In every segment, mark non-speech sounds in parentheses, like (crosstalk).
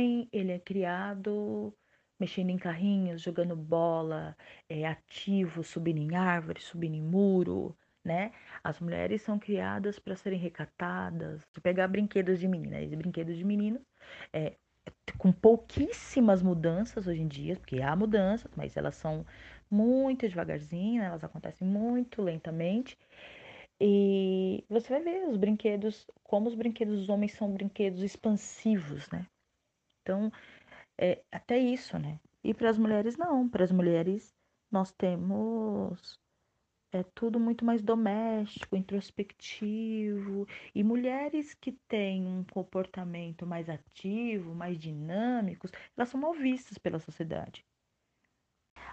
homem, ele é criado mexendo em carrinhos, jogando bola, é ativo, subindo em árvore, subindo em muro, né? As mulheres são criadas para serem recatadas, pegar brinquedos de menina, e brinquedos de menino, é, com pouquíssimas mudanças hoje em dia, porque há mudanças, mas elas são muito devagarzinho, elas acontecem muito lentamente. E você vai ver os brinquedos, como os brinquedos dos homens são brinquedos expansivos, né? Então, é, até isso, né? E para as mulheres, não. Para as mulheres, nós temos é tudo muito mais doméstico, introspectivo. E mulheres que têm um comportamento mais ativo, mais dinâmicos, elas são mal vistas pela sociedade.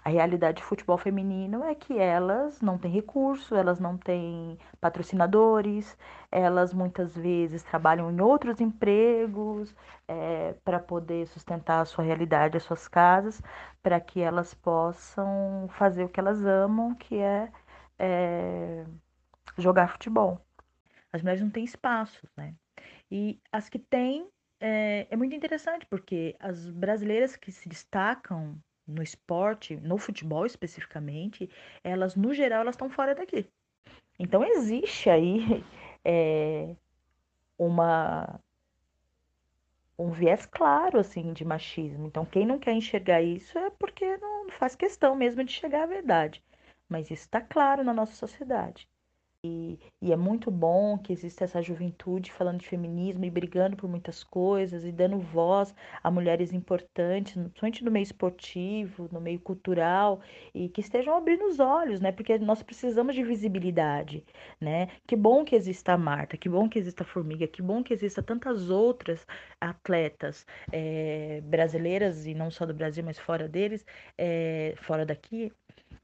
A realidade do futebol feminino é que elas não têm recurso, elas não têm patrocinadores, elas muitas vezes trabalham em outros empregos é, para poder sustentar a sua realidade, as suas casas, para que elas possam fazer o que elas amam, que é, é jogar futebol. As mulheres não têm espaços, né? E as que têm é, é muito interessante, porque as brasileiras que se destacam no esporte, no futebol especificamente, elas, no geral, elas estão fora daqui. Então, existe aí (laughs) é, uma um viés claro, assim, de machismo. Então, quem não quer enxergar isso é porque não faz questão mesmo de chegar à verdade. Mas isso está claro na nossa sociedade. E, e, é muito bom que exista essa juventude falando de feminismo e brigando por muitas coisas e dando voz a mulheres importantes, principalmente no meio esportivo, no meio cultural, e que estejam abrindo os olhos, né? Porque nós precisamos de visibilidade, né? Que bom que exista a Marta, que bom que exista a Formiga, que bom que exista tantas outras atletas é, brasileiras, e não só do Brasil, mas fora deles, é, fora daqui,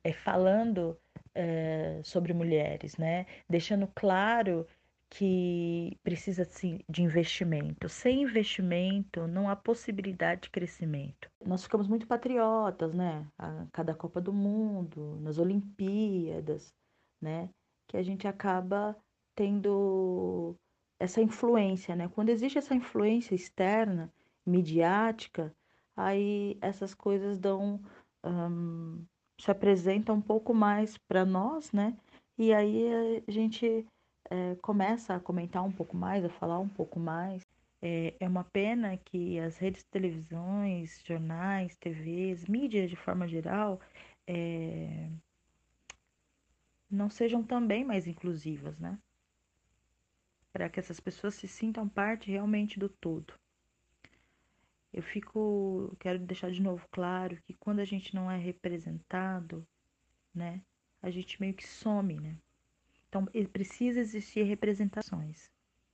é, falando é, sobre mulheres, né? Deixando claro que precisa sim, de investimento. Sem investimento, não há possibilidade de crescimento. Nós ficamos muito patriotas, né? A cada Copa do Mundo, nas Olimpíadas, né? Que a gente acaba tendo essa influência, né? Quando existe essa influência externa, midiática, aí essas coisas dão um, se apresenta um pouco mais para nós, né? E aí a gente é, começa a comentar um pouco mais, a falar um pouco mais. É, é uma pena que as redes de televisões, jornais, TVs, mídias de forma geral, é, não sejam também mais inclusivas, né? Para que essas pessoas se sintam parte realmente do todo. Eu fico, quero deixar de novo claro que quando a gente não é representado, né, a gente meio que some, né? Então precisa existir representações.